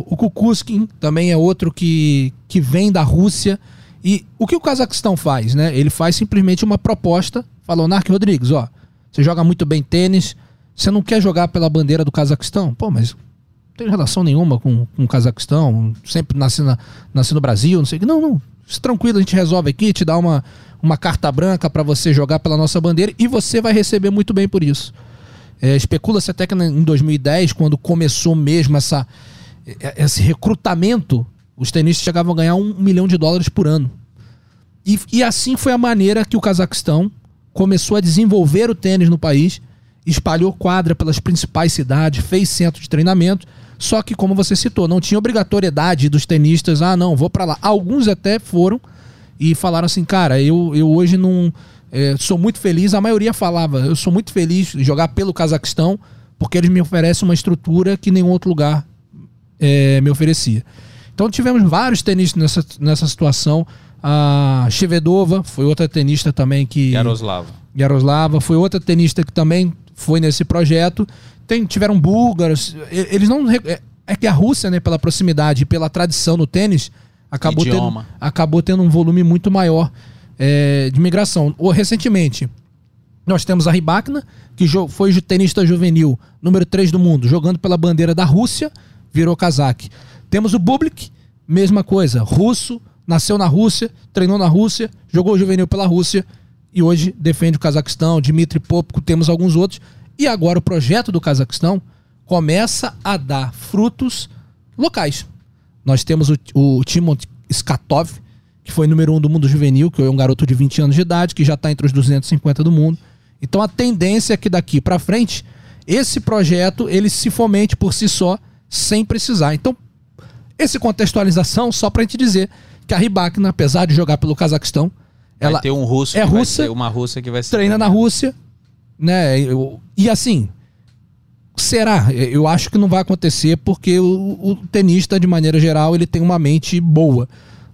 S3: o, o Kukuskin também é outro que, que vem da Rússia. E o que o Cazaquistão faz, né? Ele faz simplesmente uma proposta. Falou, Narc Rodrigues, ó, você joga muito bem tênis, você não quer jogar pela bandeira do Cazaquistão? Pô, mas não tem relação nenhuma com, com o Cazaquistão, sempre nasci, na, nasci no Brasil, não sei o que. Não, não, tranquilo, a gente resolve aqui, te dá uma, uma carta branca pra você jogar pela nossa bandeira e você vai receber muito bem por isso. É, Especula-se até que em 2010, quando começou mesmo essa, é- esse recrutamento, os tenistas chegavam a ganhar um milhão de dólares por ano. E, e assim foi a maneira que o Cazaquistão começou a desenvolver o tênis no país, espalhou quadra pelas principais cidades, fez centro de treinamento. Só que, como você citou, não tinha obrigatoriedade dos tenistas, ah, não, vou pra lá. Alguns até foram e falaram assim, cara, eu, eu hoje não é, sou muito feliz. A maioria falava, eu sou muito feliz de jogar pelo Cazaquistão, porque eles me oferecem uma estrutura que nenhum outro lugar é, me oferecia. Então tivemos vários tenistas nessa, nessa situação. A Chevedova foi outra tenista também que.
S4: Yaroslava.
S3: Yaroslava foi outra tenista que também foi nesse projeto. Tem, tiveram búlgaros. Eles não. É, é que a Rússia, né, pela proximidade e pela tradição no tênis, acabou tendo, acabou tendo um volume muito maior é, de migração. Ou, recentemente, nós temos a Rybakina, que foi tenista juvenil, número 3 do mundo, jogando pela bandeira da Rússia, virou casaque. Temos o Bublik, mesma coisa, russo, nasceu na Rússia, treinou na Rússia, jogou juvenil pela Rússia e hoje defende o Cazaquistão, Dmitry Popko, temos alguns outros. E agora o projeto do Cazaquistão começa a dar frutos locais. Nós temos o, o Timon Skatov, que foi número um do mundo juvenil, que é um garoto de 20 anos de idade, que já está entre os 250 do mundo. Então a tendência é que daqui para frente, esse projeto ele se fomente por si só, sem precisar. Então, essa contextualização só para a gente dizer que a Rybakina, apesar de jogar pelo Cazaquistão,
S4: Vai
S3: ela
S4: ter um russo
S3: é russa,
S4: ser- uma russa que vai ser
S3: treina na Rússia, né? Eu- E assim, será? Eu acho que não vai acontecer porque o, o tenista, de maneira geral, ele tem uma mente boa.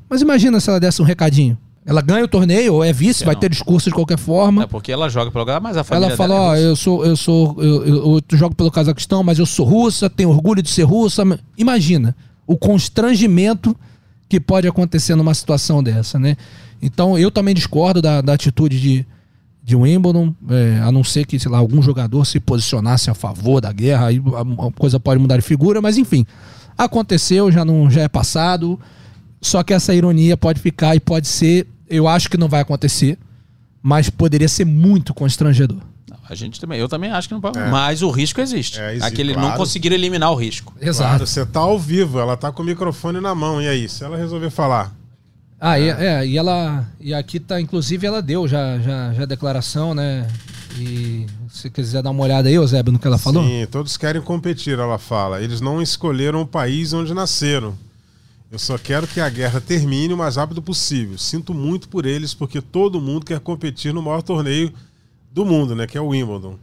S3: Mas imagina se ela desse um recadinho. Ela ganha o torneio, ou é vice,
S4: É,
S3: vai
S4: não.
S3: ter discurso de qualquer forma.
S4: É porque ela joga pelo lugar, mas a família
S3: Ela fala,
S4: é
S3: ó,
S4: russa.
S3: eu sou, eu sou, eu, eu, eu jogo pelo Cazaquistão, mas eu sou russa, tenho orgulho de ser russa. Imagina o constrangimento que pode acontecer numa situação dessa, né? Então eu também discordo da, da atitude de, de Wimbledon, é, a não ser que, sei lá, algum jogador se posicionasse a favor da guerra, aí a, a coisa pode mudar de figura, mas enfim, aconteceu, já não já é passado. Só que essa ironia pode ficar e pode ser, eu acho que não vai acontecer, mas poderia ser muito constrangedor.
S4: A gente também, eu também acho que não pode.
S2: É.
S4: Mas o risco existe.
S2: É, existe,
S4: Aquele
S2: claro.
S4: não conseguiram eliminar o risco.
S2: Claro, você tá ao vivo, ela tá com o microfone na mão. E aí, se ela resolver falar?
S3: Ah, e, é, e ela. E aqui tá, inclusive, ela deu já, já, já a declaração, né? E se quiser dar uma olhada aí, Eusébio, no que ela falou.
S2: Sim, todos querem competir, ela fala. Eles não escolheram o país onde nasceram. Eu só quero que a guerra termine o mais rápido possível. Sinto muito por eles, porque todo mundo quer competir no maior torneio do mundo, né? Que é o Wimbledon.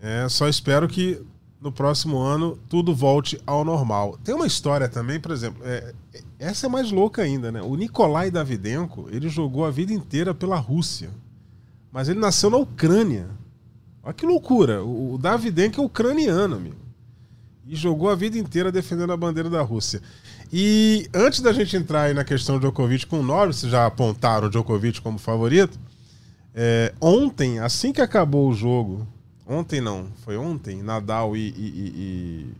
S2: É, só espero que no próximo ano tudo volte ao normal. Tem uma história também, por exemplo, é, é- essa é mais louca ainda, né? O Nikolai Davidenko, ele jogou a vida inteira pela Rússia, mas ele nasceu na Ucrânia. Olha que loucura. O, Davidenko é ucraniano, amigo. E jogou a vida inteira defendendo a bandeira da Rússia. E antes da gente entrar aí na questão do Djokovic com o Norris, já apontaram o Djokovic como favorito. É, ontem, assim que acabou o jogo, ontem não, foi ontem, Nadal e. e- e- e-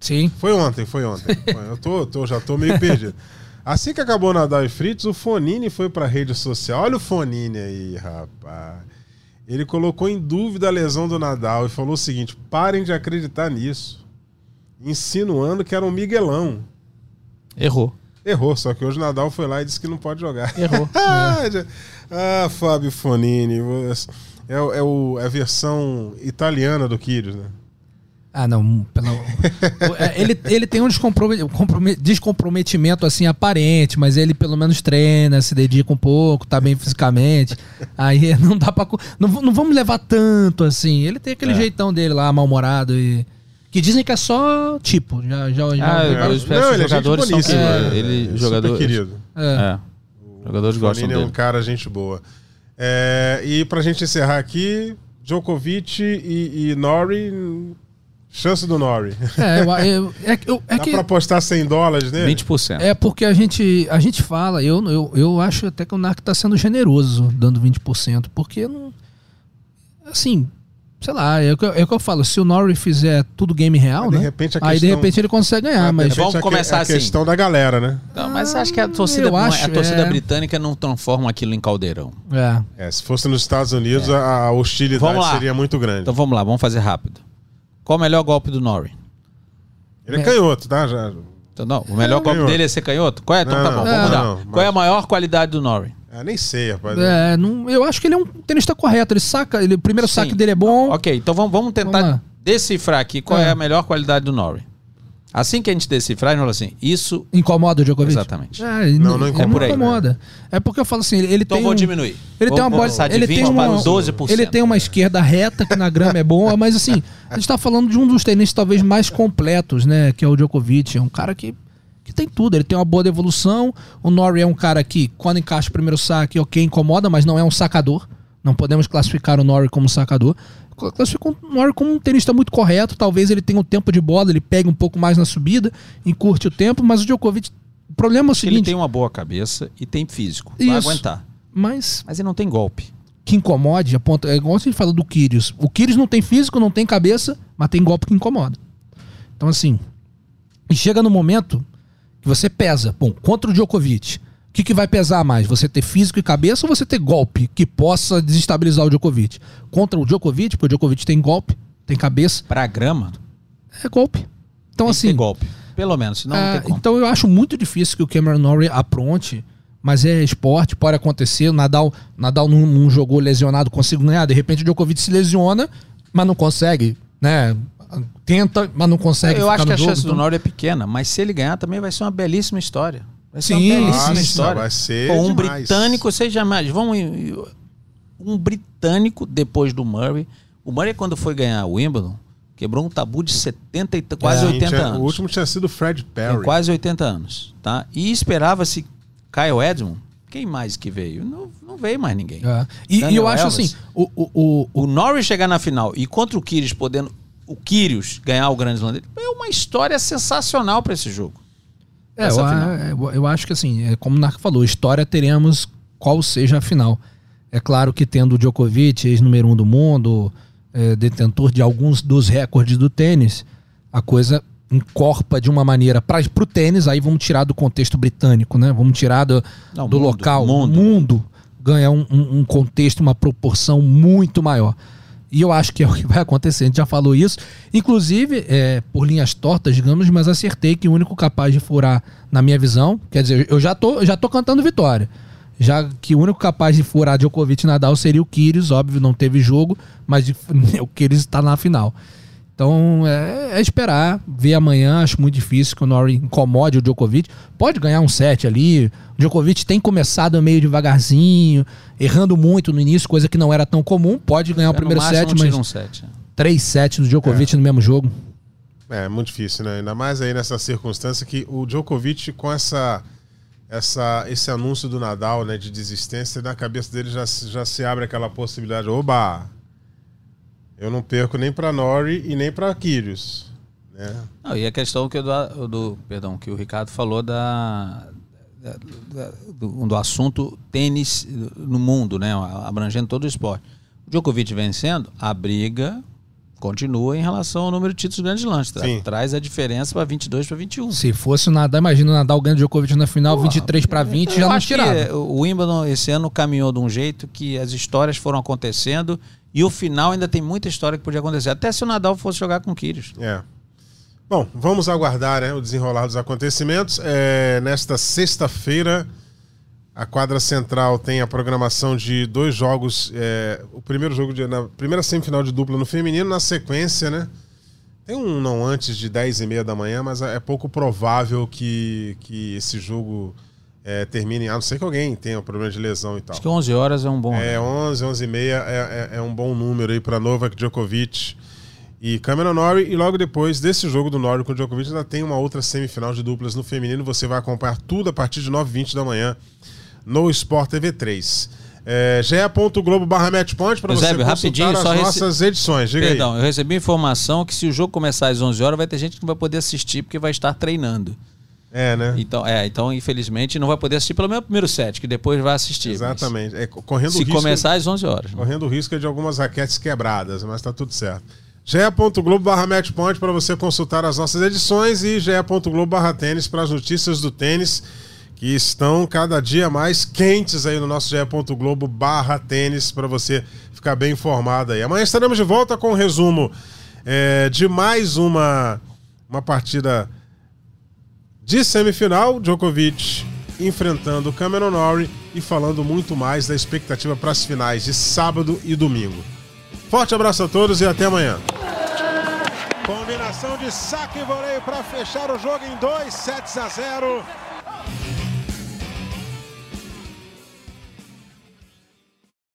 S3: Sim.
S2: foi ontem, foi ontem. Eu tô, tô- já tô meio perdido. Assim que acabou Nadal e Fritz, o Fonini foi pra rede social. Olha o Fonini aí, rapaz. Ele colocou em dúvida a lesão do Nadal e falou o seguinte: parem de acreditar nisso. Insinuando que era um Miguelão.
S4: Errou.
S2: Errou, só que hoje o Nadal foi lá e disse que não pode jogar.
S4: Errou.
S2: ah, já- ah, Fábio Fonini. É, o- é, o- é a versão italiana do Kyrgios, né?
S3: Ah, não. pela- o- é, ele, ele tem um descomprome- comprome- descomprometimento assim aparente, mas ele pelo menos treina, se dedica um pouco, tá bem fisicamente. Aí não dá pra. Não, não vamos levar tanto assim. Ele tem aquele
S4: É.
S3: jeitão dele lá, mal-humorado e. Que dizem que é só tipo. Já, já, já
S4: Ah,
S3: vários-
S4: espero
S2: Não,
S4: que
S2: ele
S4: os
S2: é
S4: jogadores são que-
S2: né?
S4: ele-
S2: É super
S4: jogador-
S2: querido.
S3: É.
S4: É. Jogadores gostam
S2: Fonini é um
S4: dele.
S2: cara, gente boa. É, e pra gente encerrar aqui, Djokovic e, e Nori, chance do Nori.
S3: É, eu- eu- é, que- eu- é
S2: Dá
S3: que.
S2: pra apostar 100 dólares nele?
S4: 20%.
S3: É porque a gente, a gente fala, eu, eu, eu acho até que o NARC tá sendo generoso, dando 20%, porque não. Assim, sei lá, é o que, eu- é o que eu falo, se o Norrie fizer tudo game real,
S2: Mas de
S3: né?
S2: repente a
S3: aí de
S2: questão-
S3: repente ele consegue ganhar,
S2: Ah,
S3: mas.
S2: repente
S4: Vamos
S2: é que-
S4: começar
S2: é a
S4: assim.
S2: questão da galera, né?
S4: Não, mas acho que a torcida, não é-
S3: acho,
S4: a torcida
S3: é.
S4: britânica não transforma aquilo em caldeirão.
S3: É.
S2: É, se fosse nos Estados Unidos, a, a hostilidade seria muito grande.
S4: Então vamos lá, vamos fazer rápido. Qual o melhor golpe do Norrie?
S2: Ele é canhoto, tá? Já,
S4: Então, não, o melhor golpe
S2: canhoto.
S4: dele é ser canhoto? Qual é? Então
S2: Não,
S4: tá bom,
S2: não,
S4: vamos
S3: não,
S4: mudar.
S2: não,
S4: Qual é a
S2: mas-
S4: maior qualidade do Norrie?
S2: Ah, nem sei, rapaz.
S3: É, não, eu acho que ele é um tenista correto. Ele saca, ele, o primeiro
S4: Sim.
S3: saque dele é bom.
S4: Ok, então vamos, vamos tentar
S3: Vamos
S4: decifrar aqui qual é.
S3: É.
S4: a melhor qualidade do Norrie. Assim que a gente decifrar, a gente fala assim, isso...
S3: Incomoda o Djokovic?
S4: Exatamente.
S3: É,
S2: Não,
S3: não,
S2: incomoda.
S3: não
S4: É por aí,
S3: incomoda. É porque eu falo assim, ele, ele
S4: Então
S3: tem
S4: vou
S3: um-
S4: diminuir.
S3: Ele
S4: Vou-
S3: tem uma bola,
S4: passar de
S3: ele
S4: 20
S3: tem
S4: para
S3: uma,
S4: 12%.
S3: ele tem uma esquerda reta que na grama é boa, mas assim, a gente tá falando de um dos tenistas talvez mais completos, né, que é o Djokovic, é um cara que que tem tudo, ele tem uma boa devolução. O Norrie é um cara que quando encaixa o primeiro saque, OK, incomoda, mas não é um sacador. Não podemos classificar o Norrie como sacador. Classifico o Norrie como um tenista muito correto, talvez ele tenha o tempo de bola, ele pegue um pouco mais na subida, encurte o tempo, mas o Djokovic, o problema é o
S4: Ele
S3: seguinte,
S4: tem uma boa cabeça e tem físico. Vai
S3: Isso.
S4: aguentar.
S3: mas
S4: Mas ele não tem golpe.
S3: que incomode, a ponta, é igual a gente fala do Kyrgios. O Kyrgios não tem físico, não tem cabeça, mas tem golpe que incomoda. Então assim, e chega no momento você pesa, bom, contra o Djokovic, o que, que vai pesar mais? Você ter físico e cabeça ou você ter golpe que possa desestabilizar o Djokovic? Contra o Djokovic, porque o Djokovic tem golpe, tem cabeça,
S4: Pra grama,
S3: é golpe. Então
S4: tem
S3: assim,
S4: golpe. Pelo menos, senão não
S3: ah,
S4: tem como.
S3: então eu acho muito difícil que o Cameron Norrie apronte, mas é esporte, pode acontecer. O Nadal, Nadal não, não jogou lesionado, consigo ganhar. De repente o Djokovic se lesiona, mas não consegue, né? Tenta, mas não consegue.
S4: Eu acho que a
S3: jogo,
S4: chance do
S3: então-
S4: Norrie é pequena, mas se ele ganhar também vai ser uma belíssima história. Vai ser
S3: Sim,
S4: uma belíssima
S3: Nossa,
S4: história.
S2: vai ser
S4: Pô, um
S2: demais.
S4: britânico, vocês jamais. Vamos. Um britânico depois do Murray. O Murray, quando foi ganhar o Wimbledon, quebrou um tabu de 70 e t- quase
S2: Sim,
S4: 80
S2: tinha-
S4: anos.
S2: O último tinha sido Fred Perry.
S4: Tem quase 80 anos, tá? E esperava-se Kyle Edmund. Quem mais que veio? Não, não veio mais ninguém.
S3: É. E, e eu acho
S4: Elvis.
S3: assim, o, o, o,
S4: O Norris chegar na final e contra o Kyrgios podendo o Kyrgios ganhar o Grande Slam dele, é uma história sensacional para esse jogo.
S3: É, eu,
S4: final.
S3: eu- acho que assim, é como o Narco falou, história teremos qual seja a final. É claro que tendo o Djokovic, ex-número um do mundo, é, detentor de alguns dos recordes do tênis, a coisa encorpa de uma maneira para o tênis, aí vamos tirar do contexto britânico, né? Vamos tirar do,
S4: Não,
S3: do
S4: mundo,
S3: local,
S4: mundo.
S3: do mundo, ganha um- um contexto, uma proporção muito maior. E eu acho que é o que vai acontecer. A gente já falou isso. Inclusive, é, por linhas tortas, digamos, mas acertei que o único capaz de furar, na minha visão, quer dizer, eu já tô, já tô cantando vitória. Já que o único capaz de furar Djokovic e Nadal seria o Kyrgios, óbvio, não teve jogo, mas de- o Kyrgios está na final. Então é, é esperar, ver amanhã. Acho muito difícil que o Norrie incomode o Djokovic. Pode ganhar um set ali. O Djokovic tem começado meio devagarzinho, errando muito no início, coisa que não era tão comum. Pode ganhar o
S4: É, no
S3: primeiro set, mas
S4: um set.
S3: 3 sets do Djokovic no mesmo jogo.
S2: É, muito difícil, né? Ainda mais aí nessa circunstância que o Djokovic, com essa, essa, esse anúncio do Nadal, né, de desistência, na cabeça dele já, se- já se abre aquela possibilidade. Oba! Eu não perco nem pra Nori e nem pra Kyrgios. Né?
S4: Não, e a questão que, o do, do- perdão, que o Ricardo falou da, da- da- do, do assunto tênis no mundo, né? Abrangendo todo o esporte. O Djokovic vencendo, a briga continua em relação ao número de títulos grandes lances. Tra-
S2: Sim.
S4: Traz a diferença para 22 para 21.
S3: Se fosse o Nadal, imagina o Nadal ganhando o Djokovic na final, 23 para 20, já não tirava.
S4: o Wimbledon esse ano caminhou de um jeito que as histórias foram acontecendo e o final ainda tem muita história que podia acontecer. Até se o Nadal fosse jogar com o Kyrgios.
S2: É. Bom, vamos aguardar né, o desenrolar dos acontecimentos. É, nesta sexta-feira, a quadra central tem a programação de dois jogos. é, o primeiro jogo de, na primeira semifinal de dupla no feminino, na sequência, né? Tem um não antes de 10 e meia da manhã, mas é pouco provável que, que esse jogo é, termine. A não ser que alguém tenha um problema de lesão e tal.
S4: Acho que 11 horas é um bom.
S2: É, 11, 11 e meia é, é, é um bom número aí para Novak Djokovic e Cameron Norrie. E logo depois desse jogo do Norrie com o Djokovic, ainda tem uma outra semifinal de duplas no feminino. Você vai acompanhar tudo a partir de 9h20 da manhã no Sport TV 3. É, ge.globo barra matchpoint para você consultar
S4: rapidinho,
S2: as
S4: rece-
S2: nossas edições. Diga
S4: Perdão,
S2: aí.
S4: eu recebi informação que se o jogo começar às 11 horas, vai ter gente que não vai poder assistir porque vai estar treinando.
S2: É, né?
S4: Então, é, então infelizmente não vai poder assistir pelo menos o primeiro set, que depois vai assistir.
S2: Exatamente. É, correndo o
S4: Se
S2: risco,
S4: começar às 11 horas. né?
S2: correndo o risco de algumas raquetes quebradas, mas tá tudo certo. ge.globo barra matchpoint para você consultar as nossas edições e ge.globo barra tênis para as notícias do tênis que estão cada dia mais quentes aí no nosso barra tênis para você ficar bem informado aí. Amanhã estaremos de volta com um resumo é, de mais uma, uma partida de semifinal, Djokovic enfrentando Cameron Norrie e falando muito mais da expectativa para as finais de sábado e domingo. Forte abraço a todos e até amanhã. Combinação de saque e voleio para fechar o jogo em 2 sets a 0.